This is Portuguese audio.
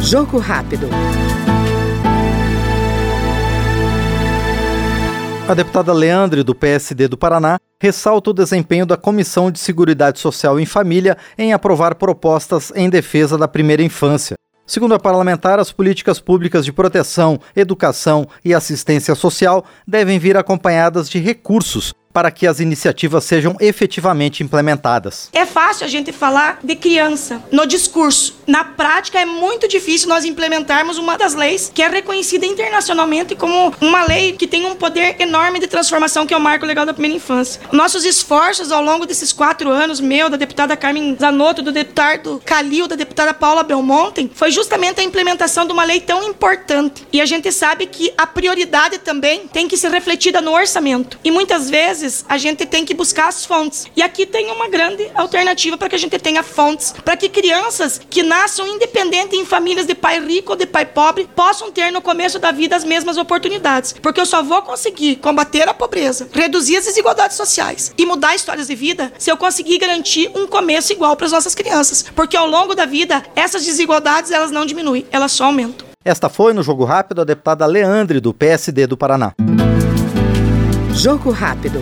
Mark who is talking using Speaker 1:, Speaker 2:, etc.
Speaker 1: Jogo rápido.
Speaker 2: A deputada Leandre, do PSD do Paraná, ressalta o desempenho da Comissão de Seguridade Social em Família em aprovar propostas em defesa da primeira infância. Segundo a parlamentar, as políticas públicas de proteção, educação e assistência social devem vir acompanhadas de recursos para que as iniciativas sejam efetivamente implementadas.
Speaker 3: É fácil a gente falar de criança no discurso. Na prática, é muito difícil nós implementarmos uma das leis que é reconhecida internacionalmente como uma lei que tem um poder enorme de transformação, que é o Marco Legal da Primeira Infância. Nossos esforços ao longo desses quatro anos, meu, da deputada Carmen Zanotto, do deputado Calil, da deputada Paula Belmonte, foi justamente a implementação de uma lei tão importante. E a gente sabe que a prioridade também tem que ser refletida no orçamento. E muitas vezes, vezes a gente tem que buscar as fontes. E aqui tem uma grande alternativa para que a gente tenha fontes, para que crianças que nasçam independente em famílias de pai rico ou de pai pobre possam ter no começo da vida as mesmas oportunidades. Porque eu só vou conseguir combater a pobreza, reduzir as desigualdades sociais e mudar histórias de vida se eu conseguir garantir um começo igual para as nossas crianças. Porque ao longo da vida, essas desigualdades elas não diminuem, elas só aumentam.
Speaker 2: Esta foi no Jogo Rápido a deputada Leandre, do PSD do Paraná.
Speaker 1: Jogo rápido.